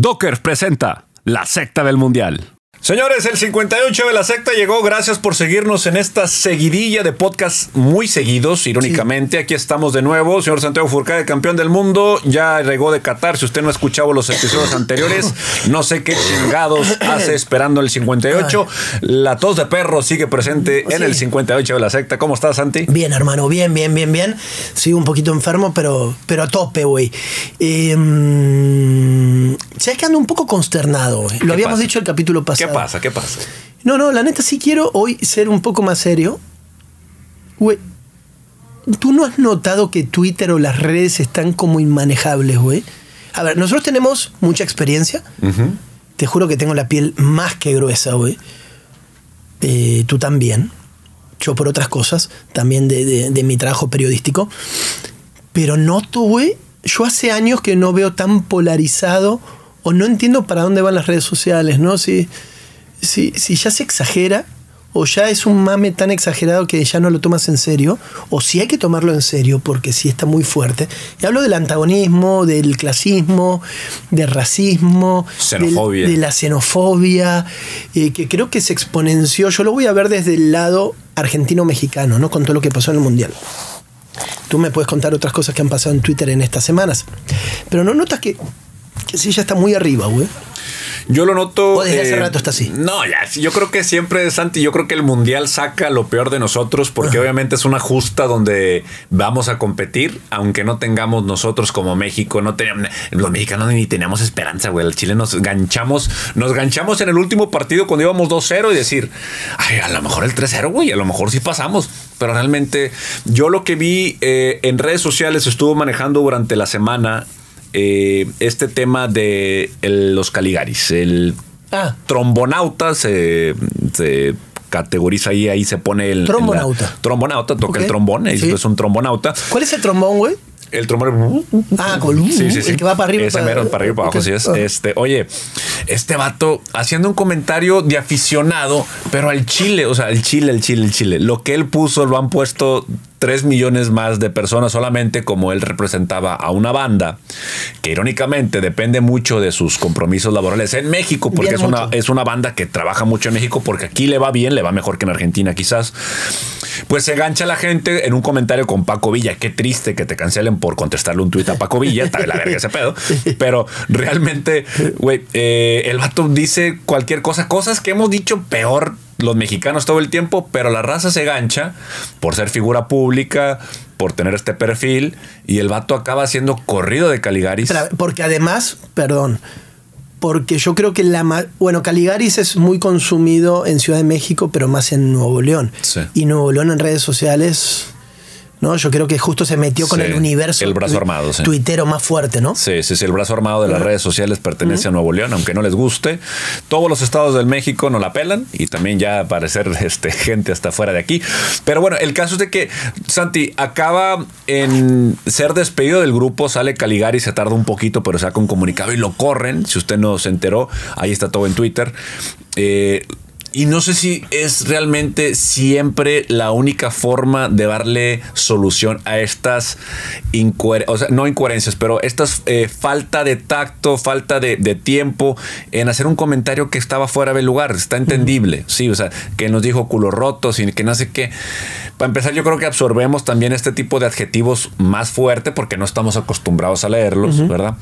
Docker presenta La secta del mundial. Señores, el 58 de la secta llegó. Gracias por seguirnos en esta seguidilla de podcasts muy seguidos, irónicamente. Aquí estamos de nuevo. Señor Santiago Furcade, campeón del mundo. Ya regó de Qatar. Si usted no ha escuchado los episodios anteriores, no sé qué chingados hace esperando el 58. La tos de perro sigue presente en el 58 de la secta. ¿Cómo estás, Santi? Bien, hermano, bien, bien, bien, bien. Sigo un poquito enfermo, pero, pero a tope, güey. Eh, ¿Sabes que ando un poco consternado, güey? Lo habíamos pasa? dicho el capítulo pasado. ¿Qué pasa? ¿Qué pasa? No, no, la neta sí quiero hoy ser un poco más serio. Güey, ¿tú no has notado que Twitter o las redes están como inmanejables, güey? A ver, nosotros tenemos mucha experiencia. Te juro que tengo la piel más que gruesa, güey. Eh, tú también. Yo por otras cosas, también de, de- de mi trabajo periodístico. Pero noto, güey, yo hace años que no veo tan polarizado o no entiendo para dónde van las redes sociales, ¿no? Si, si, si ya se exagera o ya es un mame tan exagerado que ya no lo tomas en serio, o si hay que tomarlo en serio porque sí está muy fuerte. Y hablo del antagonismo, del clasismo, del racismo, del- de la xenofobia, eh, que creo que se exponenció. Yo lo voy a ver desde el lado argentino-mexicano, ¿no? Con todo lo que pasó en el Mundial. Tú me puedes contar otras cosas que han pasado en Twitter en estas semanas. Pero no notas que, que sí ya está muy arriba, güey. Yo lo noto. O desde hace rato está así. No, ya, yo creo que siempre, Santi, yo creo que el mundial saca lo peor de nosotros porque obviamente es una justa donde vamos a competir, aunque no tengamos nosotros como México, no teníamos, los mexicanos ni teníamos esperanza, güey. El Chile nos ganchamos, nos ganchamos en el último partido cuando íbamos 2-0 y decir, ay, a lo mejor el 3-0, güey, a lo mejor sí pasamos. Pero realmente, yo lo que vi eh, en redes sociales estuvo manejando durante la semana eh, este tema de el- los Caligaris, el Ah, trombonauta se, se categoriza ahí, ahí se pone el... Trombonauta. la- trombonauta, toca el trombón, Sí. es un trombonauta. ¿cuál es el trombón, güey? El trombón... Ah, con Sí, sí, sí. el que va para arriba. Ese para- mero, para arriba para abajo, Ok. sí es. Ah. Este, oye, este vato haciendo un comentario de aficionado, pero al Chile, o sea, al Chile, el Chile, el Chile. Lo que él puso lo han puesto 3 millones más de personas solamente como él representaba a una banda que irónicamente depende mucho de sus compromisos laborales en México porque Bien es una, es una banda que trabaja mucho en México porque aquí le va bien, le va mejor que en Argentina quizás. Pues se gancha la gente en un comentario con Paco Villa. Qué triste que te cancelen por contestarle un tuit a Paco Villa. Está de la verga ese pedo. Pero realmente, güey, eh, el vato dice cualquier cosa, cosas que hemos dicho peor los mexicanos todo el tiempo, pero la raza se gancha por ser figura pública, por tener este perfil, y el vato acaba siendo corrido de Caligaris. Porque además, perdón, porque yo creo que la bueno, Caligaris es muy consumido en Ciudad de México, pero más en Nuevo León. Sí. Y Nuevo León en redes sociales, ¿no? Yo creo que justo se metió con Sí, el universo el brazo armado, sí. tuitero más fuerte, ¿no? Sí, sí, sí, el brazo armado de las redes sociales pertenece a Nuevo León, aunque no les guste. Todos los estados del México no la pelan y también ya aparecer este, gente hasta fuera de aquí. Pero bueno, el caso es de que Santi acaba en ser despedido del grupo, sale Caligari, se tarda un poquito, pero saca un comunicado y lo corren. Si usted no se enteró, ahí está todo en Twitter. Eh, y no sé si es realmente siempre la única forma de darle solución a estas incoherencias, o sea, no incoherencias, pero estas eh, falta de tacto, falta de, de tiempo en hacer un comentario que estaba fuera del lugar. Está entendible, sí, o sea, que nos dijo culo rotos y que no sé qué. Para empezar, yo creo que absorbemos también este tipo de adjetivos más fuerte porque no estamos acostumbrados a leerlos, ¿verdad?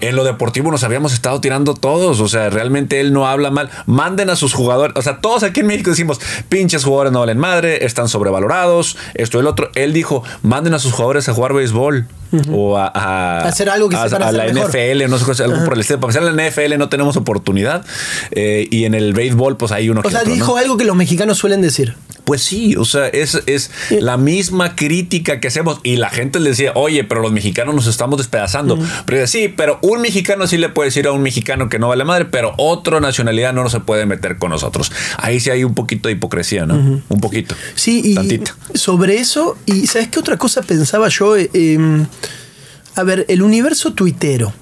En lo deportivo nos habíamos estado tirando todos, o sea, realmente él no habla mal. Manden a sus jugadores, o sea, todos aquí en México decimos, pinches jugadores no valen madre, están sobrevalorados, esto y el otro. Él dijo, manden a sus jugadores a jugar béisbol o a, a- Hacer algo que a, sepan a hacer la mejor. NFL, no sé, algo por el estilo. Para empezar, en la NFL no tenemos oportunidad eh, y en el béisbol, pues hay uno O que sea, otro, ¿no? dijo algo que los mexicanos suelen decir. Pues sí, o sea, es, es la misma crítica que hacemos. Y la gente le decía, oye, pero los mexicanos nos estamos despedazando. Pero dice, sí, pero un mexicano sí le puede decir a un mexicano que no vale madre, pero otra nacionalidad no se puede meter con nosotros. Ahí sí hay un poquito de hipocresía, ¿no? Un poquito. Sí, y Tantito. sobre eso, y ¿sabes qué otra cosa pensaba yo? Eh, em, a ver, el universo tuitero.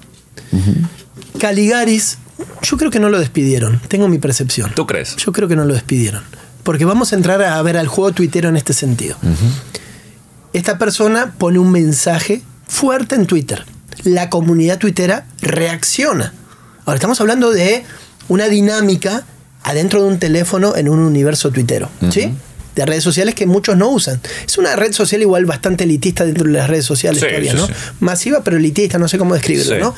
Caligaris, yo creo que no lo despidieron, tengo mi percepción. ¿Tú crees? Yo creo que no lo despidieron. Porque vamos a entrar a ver al juego tuitero en este sentido. Esta persona pone un mensaje fuerte en Twitter. La comunidad tuitera reacciona. Ahora estamos hablando de una dinámica adentro de un teléfono en un universo tuitero, ¿sí? De redes sociales que muchos no usan. Es una red social igual bastante elitista dentro de las redes sociales Sí, todavía, sí, ¿no? sí. Masiva, pero elitista, no sé cómo describirlo, Sí. ¿no?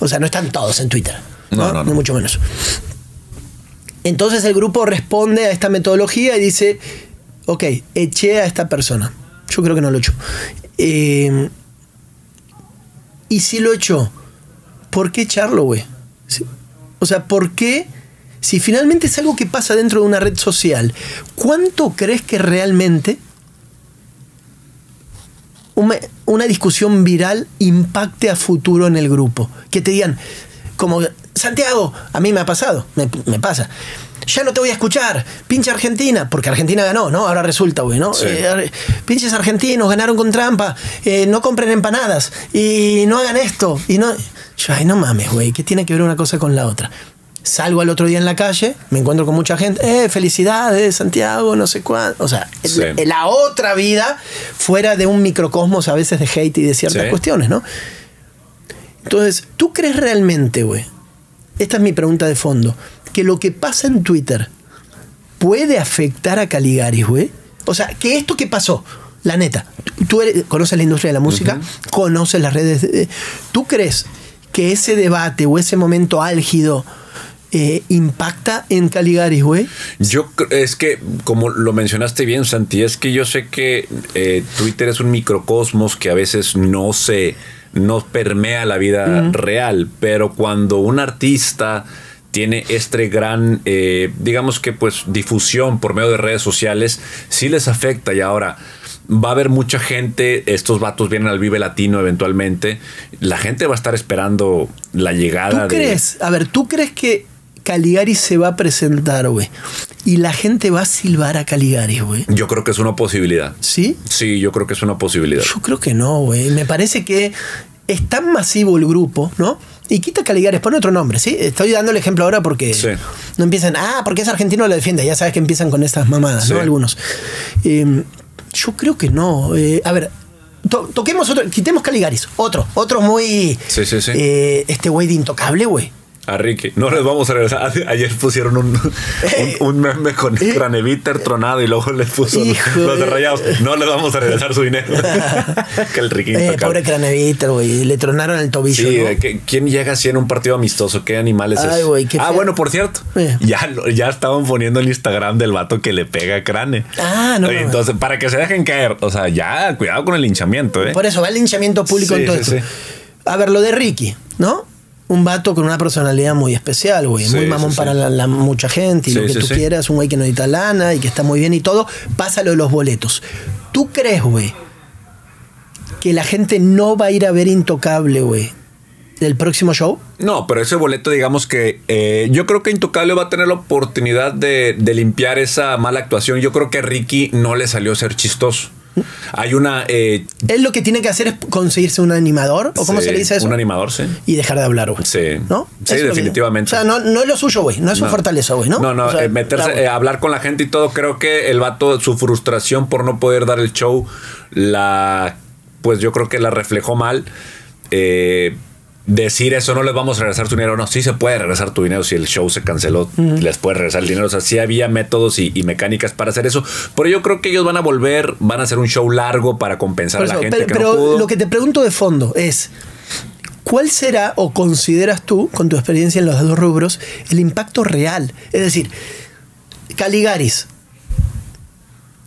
O sea, no están todos en Twitter. No, No, no, no. Ni mucho menos. Entonces el grupo responde a esta metodología y dice, ok, eché a esta persona. Yo creo que no lo echó. Eh, y si lo echó, ¿por qué echarlo, güey? Sí. O sea, ¿por qué? Si finalmente es algo que pasa dentro de una red social, ¿cuánto crees que realmente una, una discusión viral impacte a futuro en el grupo? Que te digan, como, Santiago, a mí me ha pasado, me, me pasa. Ya no te voy a escuchar, pinche Argentina, porque Argentina ganó, ¿no? Ahora resulta, güey, ¿no? Sí. Eh, pinches argentinos ganaron con trampa, eh, no compren empanadas y no hagan esto. Y no. Yo, ay, no mames, güey, ¿qué tiene que ver una cosa con la otra? Salgo al otro día en la calle, me encuentro con mucha gente, eh, felicidades, Santiago, no sé cuánto. O sea, Sí. la otra vida, fuera de un microcosmos a veces de hate y de ciertas Sí. cuestiones, ¿no? Entonces, ¿tú crees realmente, güey? Esta es mi pregunta de fondo. Que lo que pasa en Twitter puede afectar a Caligaris, güey. O sea, que esto que pasó, la neta, tú- eres- conoces la industria de la música, conoces las redes. de- ¿Tú crees que ese debate o ese momento álgido eh, impacta en Caligaris, güey? Yo es que, como lo mencionaste bien, Santi, es que yo sé que eh, Twitter es un microcosmos que a veces no se no permea la vida real, pero cuando un artista tiene este gran, eh, digamos que pues difusión por medio de redes sociales, sí les afecta y ahora va a haber mucha gente, estos vatos vienen al Vive Latino eventualmente, la gente va a estar esperando la llegada ¿Tú de... crees? A ver, ¿tú crees que Caligaris se va a presentar, güey? Y la gente va a silbar a Caligaris, güey. Yo creo que es una posibilidad. ¿Sí? Sí, yo creo que es una posibilidad. Yo creo que no, güey. Me parece que es tan masivo el grupo, ¿no? Y quita Caligares, pone otro nombre, ¿sí? Estoy dando el ejemplo ahora porque Sí. no empiezan, ah, porque es argentino lo defiende. Ya sabes que empiezan con estas mamadas, Sí. ¿no? Algunos. Eh, yo creo que no. Eh, a ver, to- toquemos otro, quitemos Caligaris. Otro, otro muy. Sí, sí, sí. eh, este güey de intocable, güey. A Ricky. No les vamos a regresar. Ayer pusieron un, un, un meme con Craneviter tronado y luego les puso los de rayados. No les vamos a regresar su dinero. que el Ricky Eh, pobre Craneviter, güey. Le tronaron el tobillo. Sí, ¿quién llega así en un partido amistoso? ¿Qué animales Ay, es? güey, qué ah, feo. bueno, por cierto, Eh. ya, ya estaban poniendo el Instagram del vato que le pega a Crane. Ah, no, Oye. Entonces, para que se dejen caer, o sea, ya, cuidado con el linchamiento, ¿eh? Por eso va el linchamiento público Sí, en todo sí, esto. sí. A ver, lo de Ricky, ¿no? Un vato con una personalidad muy especial, güey. Sí, muy mamón sí, sí. para la, la mucha gente y lo que tú quieras. Un güey que no necesita lana y que está muy bien y todo. Pasa lo de los boletos. ¿Tú crees, güey, que la gente no va a ir a ver Intocable, güey, del próximo show? No, pero ese boleto, digamos que eh, yo creo que Intocable va a tener la oportunidad de, de limpiar esa mala actuación. Yo creo que a Ricky no le salió ser chistoso. Hay una. eh, Él lo que tiene que hacer es conseguirse un animador, o cómo sí, se le dice eso. Un animador, sí. y dejar de hablar, güey. Sí. ¿No? Sí, Eso que- definitivamente. o sea, no, no es lo suyo, güey. No es su No. fortaleza, güey, ¿no? No, no, O sea, eh, meterse, eh, hablar con la gente y todo. Creo que el vato, su frustración por no poder dar el show, la. Pues yo creo que la reflejó mal. Eh, decir eso, no les vamos a regresar tu dinero. No, sí se puede regresar tu dinero si el show se canceló, les puede regresar el dinero. O sea, sí había métodos y, y mecánicas para hacer eso. Pero yo creo que ellos van a volver, van a hacer un show largo para compensar a la gente pero que pero no pudo. lo que te pregunto de fondo es, ¿cuál será o consideras tú, con tu experiencia en los dos rubros, el impacto real? Es decir, Caligaris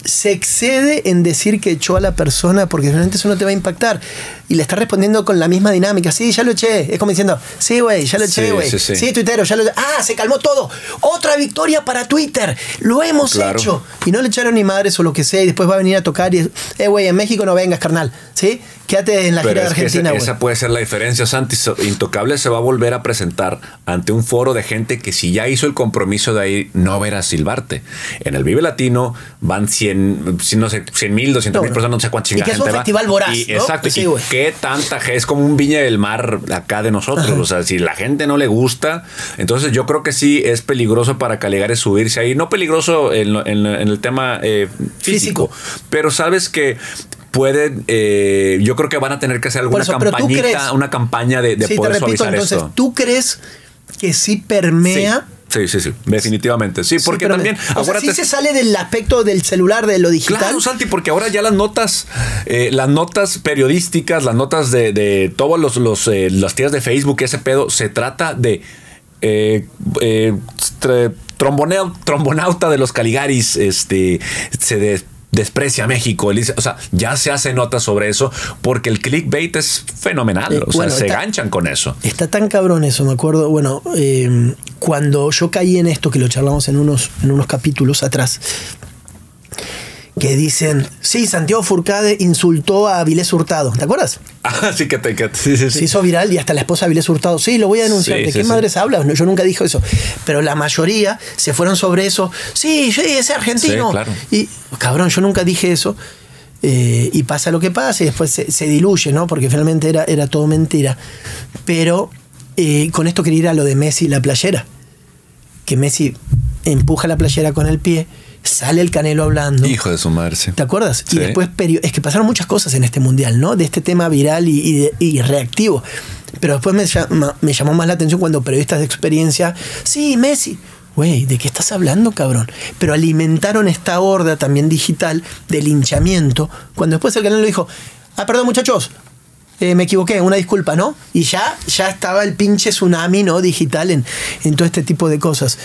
se excede en decir que echó a la persona porque realmente eso no te va a impactar. Y le está respondiendo con la misma dinámica. Sí, ya lo eché. Es como diciendo, sí, güey, ya lo eché, güey. sí, Sí, sí. tuitero, ya lo Ah, se calmó todo. Otra victoria para Twitter. Lo hemos Claro. hecho. Y no le echaron ni madres o lo que sea. Y después va a venir a tocar y, eh, güey, en México no vengas, carnal. ¿Sí? Quédate en la Pero gira de que Argentina, güey. esa, puede ser la diferencia, Santi. Intocable se va a volver a presentar ante un foro de gente que si ya hizo el compromiso de ir, no ver a silbarte. En el Vive Latino van 100, si no sé, 100 mil, 200 mil No, personas, no sé cuánta y que es un va. festival voraz, Y- ¿no? Exacto. Sí, y güey. Qué tanta gente, es como un viña del mar acá de nosotros. O sea, si la gente no le gusta, entonces yo creo que sí es peligroso para Caligares subirse ahí. No peligroso en, lo- en- en el tema eh, físico, Físico. pero sabes que pueden, eh, yo creo que van a tener que hacer alguna eso, campañita, crees- una campaña de, de sí, te poder repito, suavizar entonces, esto. ¿tú crees que sí permea. Sí, sí, sí, definitivamente. Sí, porque también. O sea, sí se sale del aspecto del celular, de lo digital. Claro, Santi, porque ahora ya las notas, eh, las notas periodísticas, las notas de, de todos los, los eh, las tías de Facebook, ese pedo, se trata de eh, eh, trombonauta de los Caligaris, este, se des- desprecia a México. O sea, ya se hace nota sobre eso porque el clickbait es fenomenal. Eh, o sea, bueno, se está- ganchan con eso. Está tan cabrón eso, me acuerdo. Bueno, eh, cuando yo caí en esto, que lo charlamos en unos, en unos capítulos atrás, que dicen, sí, Santiago Furcade insultó a Avilés Hurtado. ¿Te acuerdas? Ah, sí que te. que- sí, sí, sí. Se hizo viral y hasta la esposa de Avilés Hurtado, sí, lo voy a denunciar. ¿De qué madres hablas? No, yo nunca dije eso. Pero la mayoría se fueron sobre eso. Sí, sí, es argentino. Sí, claro. Y, cabrón, yo nunca dije eso. Eh, y pasa lo que pasa y después se, se diluye, ¿no? Porque finalmente era, era todo mentira. Pero eh, con esto quería ir a lo de Messi y la playera. Que Messi empuja la playera con el pie, sale el canelo hablando. Hijo de su madre, sí. ¿Te acuerdas? Sí. Y después, es que pasaron muchas cosas en este mundial, ¿no? De este tema viral y, y de- y reactivo. Pero después me, llama- me llamó más la atención cuando periodistas de experiencia, sí, Messi. Güey, ¿de qué estás hablando, cabrón? Pero alimentaron esta horda también digital de linchamiento, cuando después el canal lo dijo, ah, perdón muchachos, eh, me equivoqué, una disculpa, ¿no? Y ya, ya estaba el pinche tsunami, ¿no? Digital en, en todo este tipo de cosas.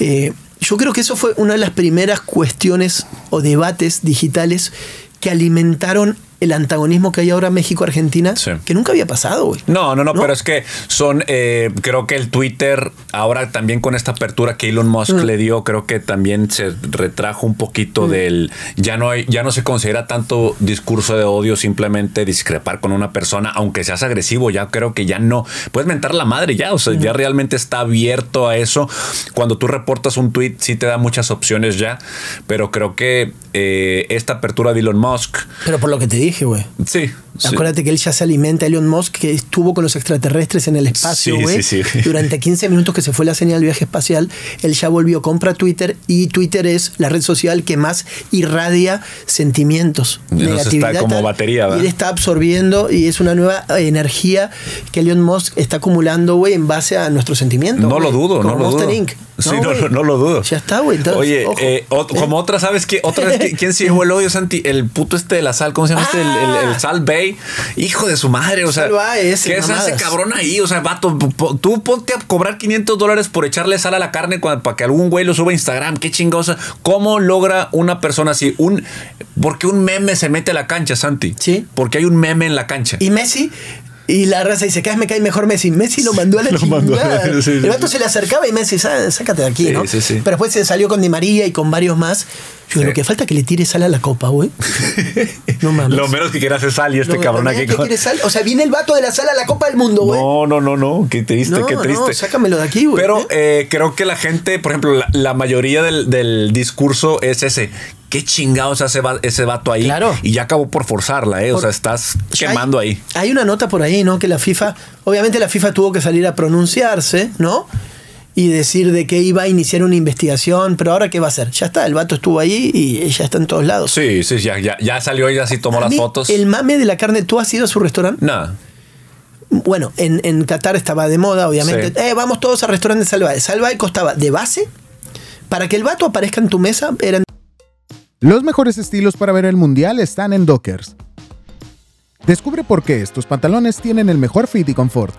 Eh, yo creo que eso fue una de las primeras cuestiones o debates digitales que alimentaron el antagonismo que hay ahora México-Argentina, Sí. que nunca había pasado, güey. No, no, no, pero es que son, eh, creo que el Twitter, ahora también con esta apertura que Elon Musk Mm. le dio, creo que también se retrajo un poquito del, ya no hay, ya no se considera tanto discurso de odio, simplemente discrepar con una persona, aunque seas agresivo, ya creo que ya no, puedes mentar la madre ya, o sea, ya realmente está abierto a eso. Cuando tú reportas un tweet, sí te da muchas opciones ya, pero creo que eh, esta apertura de Elon Musk, Pero por lo que te dije, güey. sí. sí. Acuérdate que él ya se alimenta, Elon Musk, que estuvo con los extraterrestres en el espacio, Sí, güey. sí, sí. Durante 15 minutos que se fue la señal del viaje espacial, él ya volvió, compra Twitter y Twitter es la red social que más irradia sentimientos. Ya no se negatividad, está como tal, batería, Y ¿verdad? él está absorbiendo y es una nueva energía que Elon Musk está acumulando, güey, en base a nuestros sentimientos. No lo dudo, no lo dudo. Inc. Sí, no, no, no lo dudo. Ya está, güey. Oye, eh, como otra, ¿sabes qué? Otra vez, ¿qui- ¿quién se llevó el hoyo, Santi? El puto este de la sal, ¿cómo se llama este? El, el- el Sal Bay. Hijo de su madre, o sea. Ese, ¿Qué se hace mamadas. cabrón ahí? O sea, vato, tú ponte a cobrar 500 dólares por echarle sal a la carne para que algún güey lo suba a Instagram. Qué chingosa. ¿Cómo logra una persona así? Un, porque un meme se mete a la cancha, Santi. Sí. Porque hay un meme en la cancha. Y Messi, y la raza dice, cada vez me cae mejor Messi. Messi lo mandó a la a- chingada. sí, El vato sí. se le acercaba y Messi, "Sá- sácate de aquí, Sí, ¿no? sí, sí. Pero después se salió con Di María y con varios más. Yo Sí. lo que falta es que le tire sal a la copa, güey. No mames. Lo menos que quiere hacer sal y este Lo- cabrón aquí. que quiere sal. O sea, viene el vato de la sal a la Copa del Mundo, güey. No, no, no, no. Qué triste, No, qué no, triste. sácamelo de aquí, güey. Pero eh, creo que la gente, por ejemplo, la, la mayoría del, del discurso es ese. ¿Qué chingados hace va- ese vato ahí? Claro. Y ya acabó por forzarla, ¿eh? O sea, estás quemando hay, ahí. Hay una nota por ahí, ¿no? Que la FIFA, obviamente la FIFA tuvo que salir a pronunciarse, ¿no? Y decir de que iba a iniciar una investigación, pero ahora qué va a hacer. Ya está, el vato estuvo ahí y ya está en todos lados. Sí, sí, ya, ya, ya salió y así tomó A las mí, fotos. El mame de la carne, ¿tú has ido a su restaurante? Nada. Bueno, en, en Qatar estaba de moda, obviamente. Sí. Eh, vamos todos al restaurante Salvae. Salvae costaba de base, para que el vato aparezca en tu mesa, eran Los mejores estilos para ver el mundial están en Dockers. Descubre por qué estos pantalones tienen el mejor fit y confort.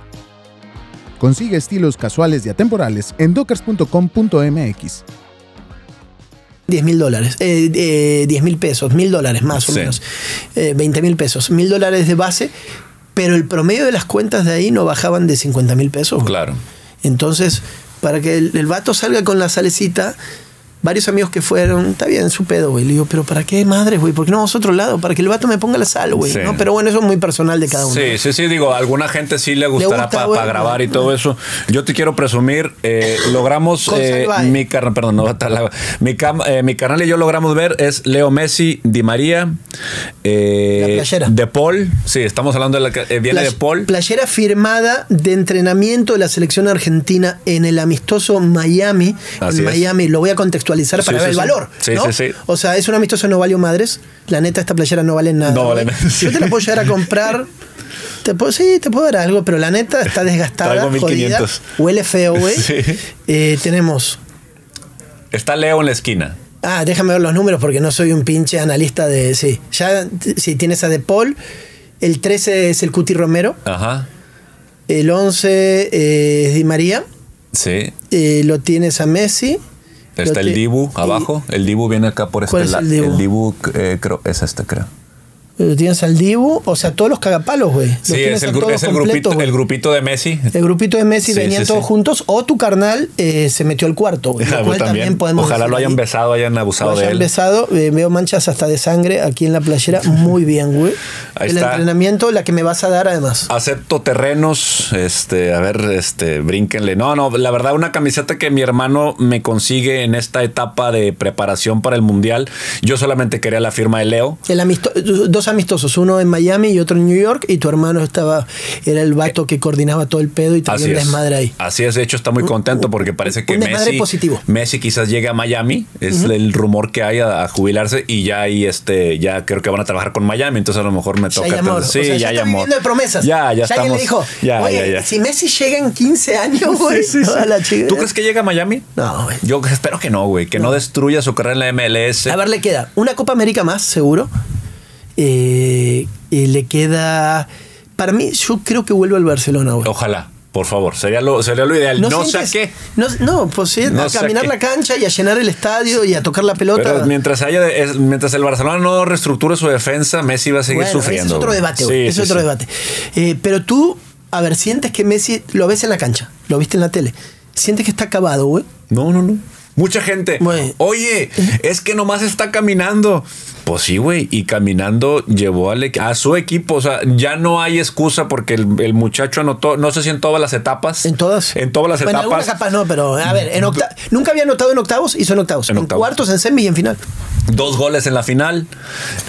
Consigue estilos casuales y atemporales en dockers.com.mx. 10 mil dólares, eh, eh, 10 mil pesos, mil dólares más o Sí. menos, eh, 20 mil pesos, mil dólares de base, pero el promedio de las cuentas de ahí no bajaban de 50 mil pesos. Claro. Entonces, para que el, el vato salga con la salecita, varios amigos que fueron, está bien, su pedo, güey. Le digo, pero ¿para qué madres, güey? ¿Por qué no vamos a otro lado? Para que el vato me ponga la sal, güey. Sí. ¿no? Pero bueno, eso es muy personal de cada uno. Sí, sí, sí, digo, a alguna gente sí le gustará gusta, para grabar y todo eso. Yo te quiero presumir, eh, logramos, eh, mi carnal, perdón, no, la- mi, cam- eh, mi carnal y yo logramos ver es Leo Messi, Di María, eh, La playera. De Paul, sí, estamos hablando de la que eh, viene Play- de Paul. Playera firmada de entrenamiento de la selección argentina en el amistoso Miami. Así en es. Miami, lo voy a contextualizar Para sí, ver el valor. Sí, ¿no? sí, sí. O sea, es un amistoso no valió madres. La neta, esta playera no vale nada. No vale nada. Yo te la puedo llegar a comprar Te puedo, sí, te puedo dar algo, pero la neta está desgastada, jodida, 1500. huele feo, güey. Eh, tenemos Está Leo en la esquina. Ah, déjame ver los números porque no soy un pinche analista de. Sí, ya sí, tienes a De Paul. El 13 es el Cuti Romero. Ajá. El 11 eh, es Di María. Sí. Eh, lo tienes a Messi. Está el Dibu y- abajo. El Dibu viene acá por este ¿Cuál es lado. el Dibu? El Dibu, eh, creo, es este, creo. Lo tienes al Dibu. O sea, todos los cagapalos, güey. Sí, es el, es grupito, el grupito de Messi. El grupito de Messi Sí, venían sí, todos sí. juntos. O tu carnal eh, se metió al cuarto, güey. Lo cual también. podemos Ojalá lo hayan ahí. besado, hayan abusado Lo de hayan él. besado, eh, veo manchas hasta de sangre aquí en la playera. Muy bien, güey. Ahí el está. entrenamiento, la que me vas a dar además. Acepto terrenos, este, a ver, este, brínquenle. No, no, la verdad, una camiseta que mi hermano me consigue en esta etapa de preparación para el mundial. Yo solamente quería la firma de Leo. El amisto- dos amistosos, uno en Miami y otro en New York, y tu hermano estaba, era el vato que coordinaba todo el pedo y es. desmadre ahí. Así es, de hecho está muy contento porque parece que Messi, positivo. Messi quizás llegue a Miami, es el rumor que hay a, a jubilarse y ya ahí este ya creo que van a trabajar con Miami, entonces a lo mejor me Ya toca hay amor. Sí, o sea, ya, ya hay está amor. viviendo de promesas. Ya, ya, estamos. le dijo, ya, oye, ya, ya. si Messi llega en 15 años, güey, toda la chica- ¿Tú crees que llega a Miami? No, güey. Yo espero que no, güey, que no. destruya su carrera en la MLS. A ver, le queda una Copa América más, seguro. Eh, y le queda... Para mí, yo creo que vuelve al Barcelona, güey. Ojalá, por favor, sería lo, sería lo ideal. No, sé a sientes- qué. No, no, pues sí, No a caminar la cancha y a llenar el estadio y a tocar la pelota. Pero mientras haya, es- mientras el Barcelona no reestructure su defensa, Messi va a seguir Bueno, sufriendo. Ese es otro debate, güey. Sí, ese sí, es otro sí. debate. Eh, pero tú, a ver, sientes que Messi lo ves en la cancha, lo viste en la tele. Sientes que está acabado, güey. No, no, no. Mucha gente. Oye, es que nomás está caminando. Pues sí, güey. Y caminando llevó al a su equipo. O sea, ya no hay excusa porque el, el muchacho anotó, no sé si en todas las etapas. En todas. En todas las bueno, etapas. capaz no, pero a ver, en octa- nunca había anotado en octavos, hizo en octavos. En En, octavos. cuartos, en semis y en final. Dos goles en la final.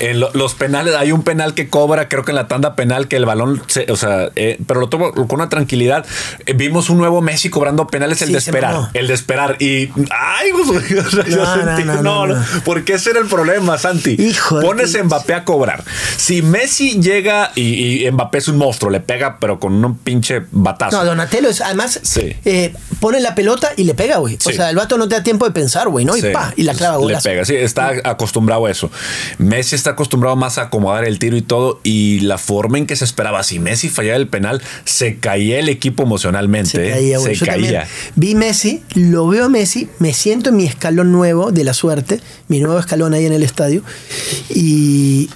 En lo- los penales, hay un penal que cobra, creo que en la tanda penal, que el balón, se- o sea, eh, pero lo tuvo con una tranquilidad. Eh, vimos un nuevo Messi cobrando penales, el Sí, de esperar. El de esperar. Y, ay, güey, o sea, yo No, no, sentí- no, no, porque ese era el problema, Santi. Hijo Pones a. Mbappé a cobrar. Si Messi llega y, y Mbappé es un monstruo, le pega, pero con un pinche batazo. No, Donatello es, además, Sí. eh, pone la pelota y le pega, güey. O sea, el vato no te da tiempo de pensar, güey, ¿no? Y Sí. pa, y la clava, Le golazo. pega, sí, está acostumbrado a eso. Messi está acostumbrado más a acomodar el tiro y todo. Y la forma en que se esperaba, si Messi fallaba el penal, se caía el equipo emocionalmente. Se ¿eh? caía, güey. Se Yo caía. vi Messi, lo veo a Messi, me siento en mi escalón nuevo de la suerte, mi nuevo escalón ahí en el estadio, y,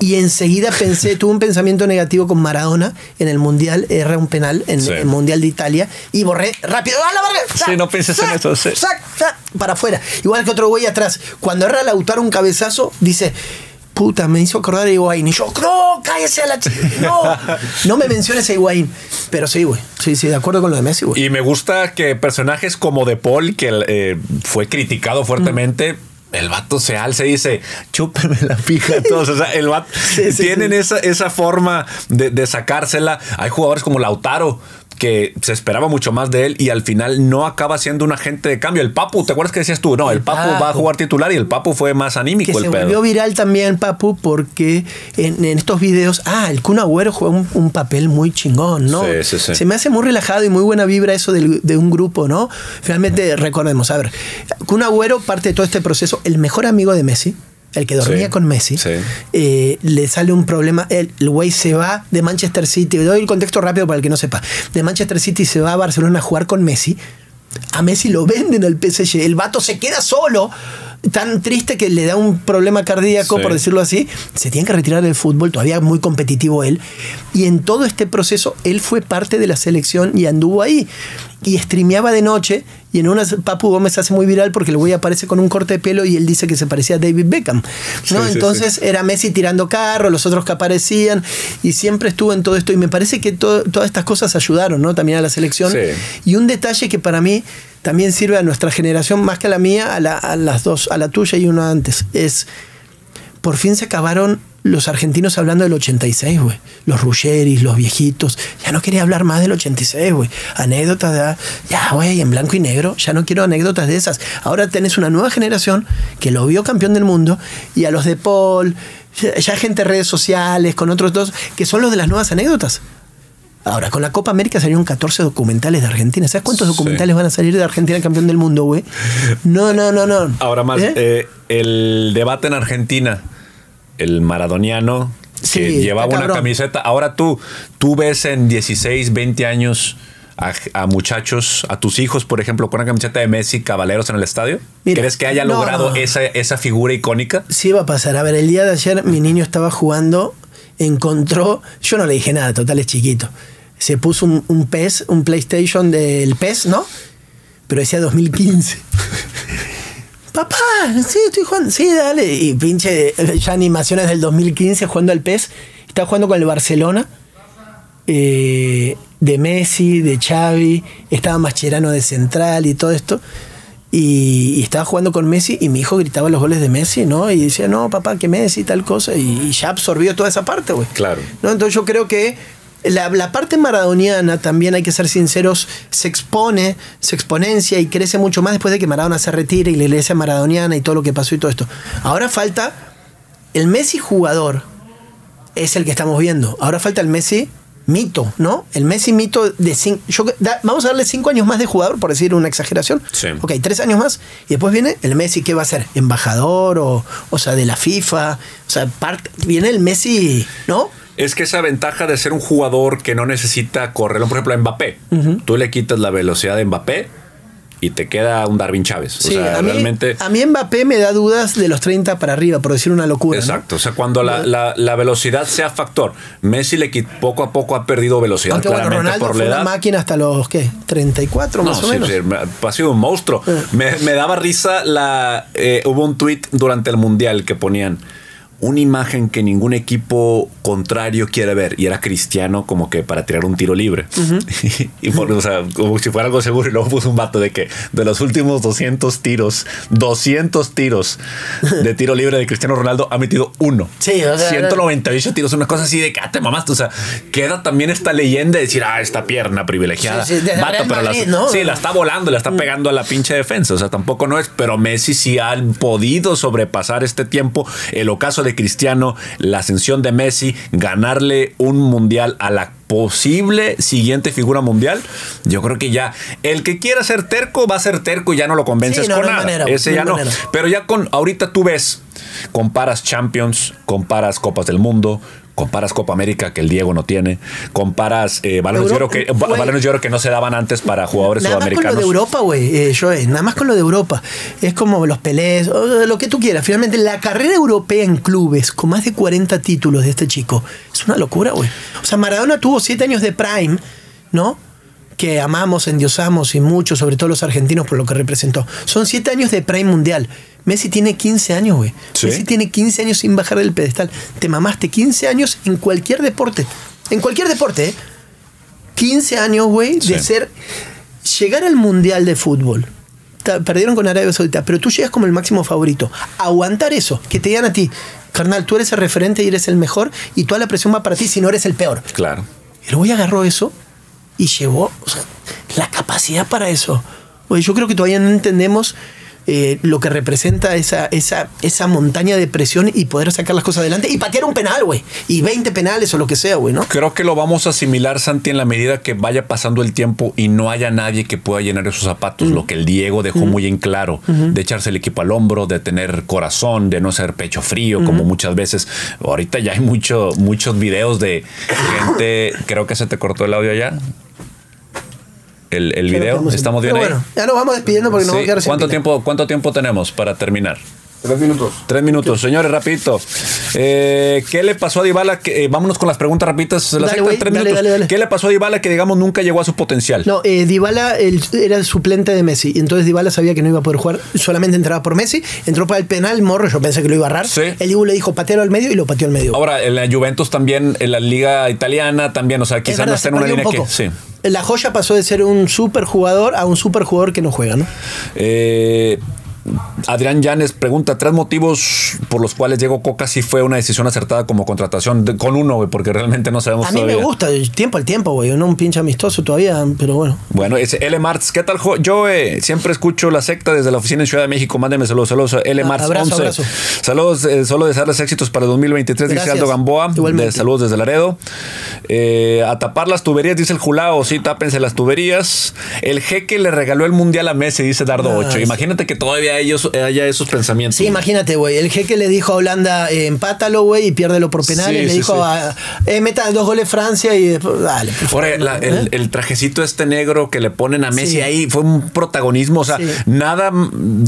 y enseguida pensé, tuve un pensamiento negativo con Maradona en el Mundial, erra un penal en Sí. el Mundial de Italia, y borré rápido, ¡a la verga! Sí, no pienses en ¡Sac! eso, sí. ¡Sac! ¡Sac! Para afuera. Igual que otro güey atrás. Cuando erra Lautaro un cabezazo, dice... Puta, me hizo acordar a Higuaín. Y yo, no, cállese a la chica. No, no me menciones a Higuaín. Pero sí, güey. Sí, sí, de acuerdo con lo de Messi, güey. Y me gusta que personajes como De Paul, que eh, fue criticado fuertemente. El vato se alza y dice, chúpeme la pija todos. O sea, el vato Sí, sí, tienen sí. Esa, esa forma de, de sacársela. Hay jugadores como Lautaro, que se esperaba mucho más de él y al final no acaba siendo un agente de cambio. El Papu, ¿te acuerdas que decías tú? No, el, El Papu, va a Papu. jugar titular y el Papu fue más anímico que el se pedo. volvió viral también, Papu, porque en, en estos videos, ah, el Kun Agüero juega un, un papel muy chingón, ¿no? Sí, sí, sí. Se me hace muy relajado y muy buena vibra eso del- de un grupo, ¿no? Finalmente, recordemos, a ver, Kun Agüero, parte de todo este proceso, el mejor amigo de Messi, el que dormía Sí, con Messi, sí. eh, le sale un problema, el güey se va de Manchester City, doy el contexto rápido para el que no sepa, de Manchester City se va a Barcelona a jugar con Messi, a Messi lo venden al PSG. El vato se queda solo, tan triste que le da un problema cardíaco, Sí. por decirlo así. Se tiene que retirar del fútbol, todavía muy competitivo él. Y en todo este proceso, él fue parte de la selección y anduvo ahí. Y streameaba de noche. Y en una, Papu Gómez hace muy viral porque el güey aparece con un corte de pelo y él dice que se parecía a David Beckham. ¿no? Sí, sí, Entonces era Messi tirando carro, los otros que aparecían. Y siempre estuvo en todo esto. Y me parece que to- todas estas cosas ayudaron ¿no? también a la selección. Y un detalle que para mí también sirve a nuestra generación, más que a la mía, a, la- a las dos, a la tuya y una antes, es por fin se acabaron los argentinos hablando del 86, güey. Los Ruggeris, los viejitos. Ya no quería hablar más del 86, güey. Anécdotas de. Ya, güey, en blanco y negro. Ya no quiero anécdotas de esas. Ahora tenés una nueva generación que lo vio campeón del mundo y a los de Paul, ya ya gente de redes sociales, con otros dos, que son los de las nuevas anécdotas. Ahora, con la Copa América salieron 14 documentales de Argentina. ¿Sabes cuántos Sí. documentales van a salir de Argentina campeón del mundo, güey? No, no, no, no. Ahora más, ¿Eh? eh, el debate en Argentina, el maradoniano Sí, que llevaba una cabrón. camiseta. Ahora tú, tú ves en 16, 20 años a, a muchachos, a tus hijos, por ejemplo, con una camiseta de Messi, Cabaleros en el estadio. Mira, ¿Crees que haya no. logrado esa, esa figura icónica? Sí va a pasar. A ver, el día de ayer mi niño estaba jugando, encontró, yo no le dije nada, total es chiquito. Se puso un, un PES, un PlayStation del PES, ¿no? Pero decía 2015. Papá, sí, estoy jugando. Sí, dale. Y pinche, ya animaciones del 2015 jugando al PES. Está jugando con el Barcelona. eh, de Messi, de Xavi. Estaba Mascherano de central y todo esto. Y, y estaba jugando con Messi y mi hijo gritaba los goles de Messi, ¿no? Y decía, no, papá, que Messi, tal cosa. Y, y ya absorbió toda esa parte, güey. Claro. ¿no? Entonces yo creo que la, la parte maradoniana también hay que ser sinceros, se expone, se exponencia y crece mucho más después de que Maradona se retire y la iglesia maradoniana y todo lo que pasó y todo esto. Ahora falta el Messi jugador, es el que estamos viendo. Ahora falta el Messi mito, ¿no? El Messi mito de cinco. yo- da- vamos a darle cinco años más de jugador, por decir una exageración. Sí. Ok, tres años más. Y después viene el Messi, ¿qué va a ser? ¿Embajador o, o sea, de la FIFA? O sea, parte- viene el Messi, ¿no? Es que esa ventaja de ser un jugador que no necesita correr, por ejemplo, a Mbappé. Tú le quitas la velocidad de Mbappé y te queda un Darwin Chávez. O Sí, sea, a, mí, realmente. a mí Mbappé me da dudas de los 30 para arriba, por decir una locura. ¿no? Exacto, o sea, cuando la, la- la velocidad sea factor, Messi le quit- poco a poco ha perdido velocidad Aunque bueno, claramente Ronaldo por fue la una edad. máquina hasta los, ¿qué? 34 No, más o menos. sí, ha sido un monstruo. Me, me daba risa la. eh, hubo un tweet durante el mundial que ponían una imagen que ningún equipo contrario quiere ver y era Cristiano como que para tirar un tiro libre. y por, o sea, como si fuera algo seguro y luego puso un vato de que de los últimos 200 tiros, 200 tiros de tiro libre de Cristiano Ronaldo ha metido uno. Sí, o sea, 198 tiros, una cosa así de que ah, te mamaste. O sea, queda también esta leyenda de decir, ah, esta pierna privilegiada. Sí, sí, Vato, la- ¿no? sí, la está volando, la está Mm. pegando a la pinche defensa. O sea, tampoco no es, pero Messi sí ha podido sobrepasar este tiempo. El ocaso de Cristiano, la ascensión de Messi, ganarle un mundial a la posible siguiente figura mundial. Yo creo que ya el que quiera ser terco va a ser terco y ya no lo convences Sí, no, con no nada. manera, Ese no ya no. manera. Pero ya con ahorita tú ves, comparas Champions, comparas Copas del Mundo, comparas Copa América que el Diego no tiene, comparas eh, balones, de oro que, güey. ba- balones de oro que no se daban antes para jugadores Nada más con lo sudamericanos. de Europa, güey, eh, nada más con lo de Europa. Es como los Pelés, lo que tú quieras. Finalmente, la carrera europea en clubes con más de 40 títulos de este chico es una locura, güey. O sea, Maradona tuvo 7 años de prime, ¿no? Que amamos, endiosamos y mucho, sobre todo los argentinos por lo que representó. Son 7 años de prime mundial. Messi tiene 15 años, güey. Sí. Messi tiene 15 años sin bajar del pedestal. Te mamaste 15 años en cualquier deporte. En cualquier deporte, ¿eh? 15 años, güey, de ser. Llegar al mundial de fútbol. Perdieron con Arabia Saudita, pero tú llegas como el máximo favorito. Aguantar eso, que te digan a ti, carnal, tú eres el referente y eres el mejor, y toda la presión va para ti si no eres el peor. Claro. El güey agarró eso y llevó o sea, la capacidad para eso. Oye, yo creo que todavía no entendemos eh, lo que representa esa, esa, esa montaña de presión y poder sacar las cosas adelante y patear un penal, güey. Y 20 penales o lo que sea, güey, ¿no? Creo que lo vamos a asimilar, Santi, en la medida que vaya pasando el tiempo y no haya nadie que pueda llenar esos zapatos. Lo que el Diego dejó muy en claro, de echarse el equipo al hombro, de tener corazón, de no ser pecho frío, como muchas veces. Ahorita ya hay mucho, muchos videos de gente. Creo que se te cortó el audio ya. El, el video, estamos bien Pero ahí. bueno, ya nos vamos despidiendo porque nos Sí. vamos a quedar sin ¿Cuánto pila. tiempo, ¿Cuánto tiempo tenemos para terminar? Tres minutos. Tres minutos, señores, rapidito. Eh, ¿Qué le pasó a Dybala? Que, eh, vámonos con las preguntas rapiditas. Se las Dale, acepto en güey, tres dale, minutos. dale, dale. ¿Qué le pasó a Dybala que digamos nunca llegó a su potencial? No, eh, Dybala el- era el suplente de Messi. Y entonces Dybala sabía que no iba a poder jugar. Solamente entraba por Messi. Entró para el penal, Morro. Yo pensé que lo iba a agarrar. Sí. El Dibu le dijo patealo al medio y lo pateó al medio. Ahora, en la Juventus también, en la liga italiana también, o sea, quizás verdad, no está en una línea un que. Sí. La joya pasó de ser un super jugador a un super jugador que no juega, ¿no? Eh, Adrián Llanes pregunta: tres motivos por los cuales Diego Coca sí fue una decisión acertada como contratación. De- con uno, güey, porque realmente no sabemos A mí todavía. me gusta, el tiempo al tiempo, güey. No un pinche amistoso todavía, pero bueno. Bueno, ese L. Martz, ¿qué tal? Yo eh, siempre escucho la secta desde la oficina en Ciudad de México. Mándeme saludos, saludos. L. Ah, Martz, abrazo, 11. abrazo. Saludos, eh, solo desearles éxitos para el 2023, dice Gracias. Aldo Gamboa. De- saludos desde Laredo. Eh, a tapar las tuberías, dice el Julao. Sí, tápense las tuberías. El jeque le regaló el mundial a Messi, dice Dardo Ah, 8. sí. Imagínate que todavía ellos, haya esos pensamientos. Sí, imagínate, güey. El jeque le dijo a Holanda, eh, empátalo, güey, y piérdelo por penales. Sí, le sí, dijo, sí. a, eh, meta dos goles Francia y después, dale. favor. Ahora, la- el, el trajecito este negro que le ponen a Messi ahí fue un protagonismo. O sea, nada.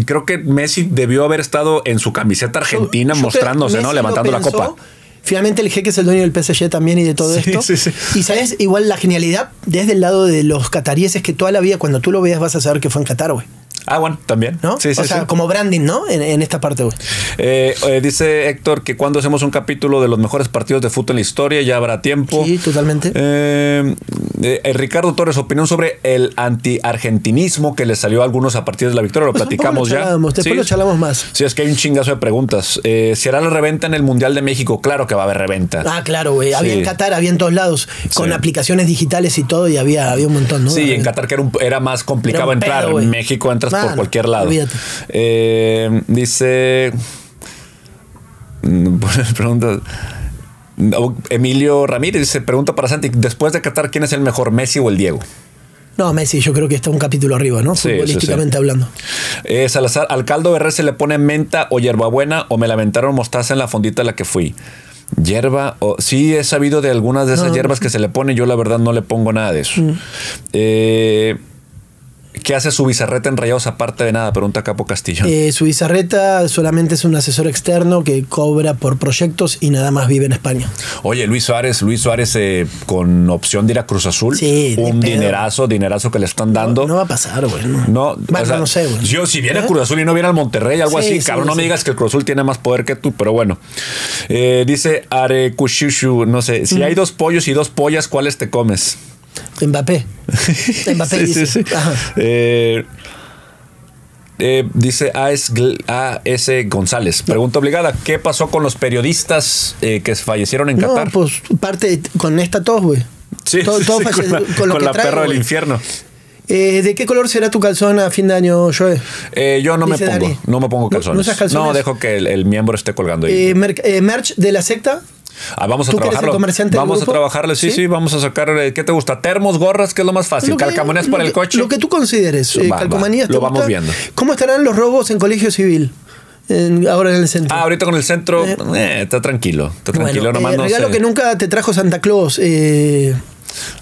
Creo que Messi debió haber estado en su camiseta argentina Yo- yo mostrándose, ¿no? Levantando la copa. Finalmente el jeque es el dueño del PSG también y de todo Sí, esto. sí, sí. Y sabes, igual la genialidad desde el lado de los cataríes es que toda la vida cuando tú lo veas vas a saber que fue en Qatar, güey. Ah, bueno, también. ¿No? Sí, sí, o sea, sí. como branding, ¿no? En, en esta parte, güey. Eh, eh, dice Héctor que cuando hacemos un capítulo de los mejores partidos de fútbol en la historia, ya habrá tiempo. Sí, totalmente. Eh, eh, Ricardo Torres, opinión sobre el anti-argentinismo que le salió a algunos a partir de la victoria. Lo Pues platicamos lo ya. después Sí. lo charlamos más. Sí, es que hay un chingazo de preguntas. ¿Se hará la reventa en el Mundial de México? Claro que va a haber reventa. Ah, claro, güey. Había en Qatar, había en todos lados, con aplicaciones digitales y todo, y había, había un montón, ¿no? Sí, en Qatar que era, un- era más complicado Era entrar. en México entras por cualquier lado. Eh, dice. Mm, Pregunta. No, Emilio Ramírez se pregunta para Santi: después de Qatar, ¿quién es el mejor, Messi o el Diego? No, Messi, yo creo que está un capítulo arriba, ¿no? Sí, sí, Futbolísticamente sí. hablando. Eh, Salazar, ¿al caldo de res se le pone menta o hierbabuena o me la aventaron mostaza en la fondita a la que fui? Hierba, o sí he sabido de algunas de esas No. hierbas que se le pone, yo la verdad no le pongo nada de eso. Mm. Eh, ¿Qué hace su bizarreta en rayados aparte de nada? Pregunta Capo Castillo. Eh, su bizarreta solamente es un asesor externo que cobra por proyectos y nada más vive en España. Oye, Luis Suárez, Luis Suárez eh, con opción de ir a Cruz Azul. Sí, un dinerazo, dinerazo que le están dando. No, no va a pasar, güey. No, No, Bueno, o sea, no sé, güey. Yo, si viene ¿Eh? a Cruz Azul y no viene al Monterrey, algo Sí, así, sí, cabrón, no me digas que el Cruz Azul tiene más poder que tú, pero bueno. Eh, dice Arekushushu, no sé, Mm. si hay dos pollos y dos pollas, ¿cuáles te comes? Mbappé. Mbappé Sí, dice. sí, sí. Eh, eh, dice AS, AS González, pregunta obligada, ¿qué pasó con los periodistas eh, que fallecieron en No, Qatar? pues parte con esta tos, güey. sí, todo- todo con la, con lo con que la trae, perra del infierno. Eh, ¿De qué color será tu calzón a fin de año, Joe? Eh, yo no me pongo, Dani. no me pongo ¿No- calzones. no usas calzones? No, dejo que el, el miembro esté colgando ahí. Mer- eh, merch de la secta. Ah, vamos a ¿Tú que eres el trabajarlo. del Vamos a grupo? trabajarle, sí, sí, ¿Sí? vamos a sacar, eh, ¿qué te gusta? Termos, gorras, que es lo más fácil. Lo que- Calcamonías para el coche. Lo que tú consideres. Eh, Va, va. calcomanías, ¿te Lo vamos gusta? viendo. ¿Cómo estarán los robos en colegio civil? En- ahora en el centro. Ah, ahorita con el centro, Eh. eh, está tranquilo, está tranquilo. Bueno, nomás eh, no regalo sé. que nunca te trajo Santa Claus. Eh,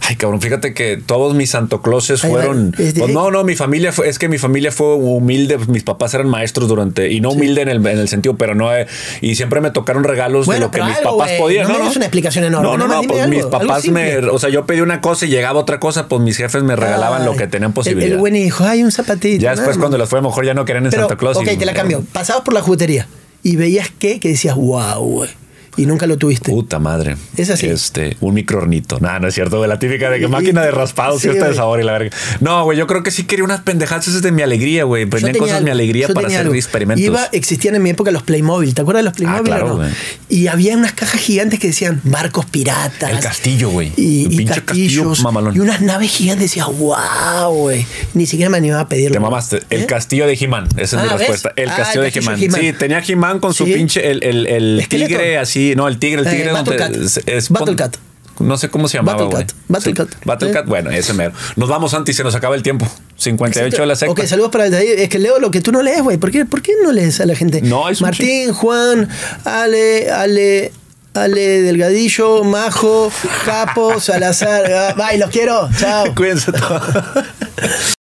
Ay, cabrón, fíjate que todos mis Santo Ay, fueron. ay, es pues no, no, mi familia fue, es que mi familia fue humilde. Mis papás eran maestros durante, y no humilde en el, en el sentido, pero no. eh, y siempre me tocaron regalos Bueno, de lo que mis algo, papás podían. no me des una explicación enorme, No, no, no, pues algo, mis papás me. O sea, yo pedí una cosa y llegaba otra cosa, pues mis jefes me regalaban lo que tenían el- posibilidad. El, buen hijo, ay, un zapatito. ya después, cuando las fue, a lo mejor ya no querían en Pero, Santa Claus. ok, y- te la cambio. Pasabas por la juguetería y veías qué, que decías, wow, güey. Y nunca lo tuviste. Puta madre. Es así. Este, un microornito. No, no es cierto, güey. La típica de que máquina de raspados, sí, fiesta de sabor y la verga. No, güey, yo creo que sí quería unas pendejadas esas de mi alegría, güey. Tenía cosas de mi alegría para hacer algo. experimentos. Iba, existían en mi época los Playmobil. ¿Te acuerdas de los Playmobil Ah, claro, o no? Y había unas cajas gigantes que decían barcos piratas. El castillo, güey. Y, El y pinche castillo castillos. mamalón. Y unas naves gigantes. Decía, wow, güey. Ni siquiera me animaba a pedirlo. Te mamaste. El ¿Eh? castillo de He-Man. Esa es mi Ah, respuesta. El Ah, castillo el de castillo He-Man. de He-Man. Sí, tenía He-Man con su pinche. El, el, el tigre así. No, el tigre, el Eh, tigre donde. Battlecat. es- es- Battlecat. No sé cómo se llamaba. Battlecat. Battlecat. Sí, Battlecat, Sí. bueno, ese mero. Nos vamos, Santi, se nos acaba el tiempo. 58 de la secta. Ok, saludos para el de ahí. Es que leo lo que tú no lees, güey. ¿Por qué, ¿Por qué no lees a la gente? No, es un Martín, Juan, Ale, Ale, Ale Delgadillo, Majo, Capo, Salazar. Ah, Bye, los quiero. Chao. Cuídense todos.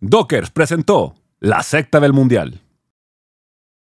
Dockers presentó La secta del mundial.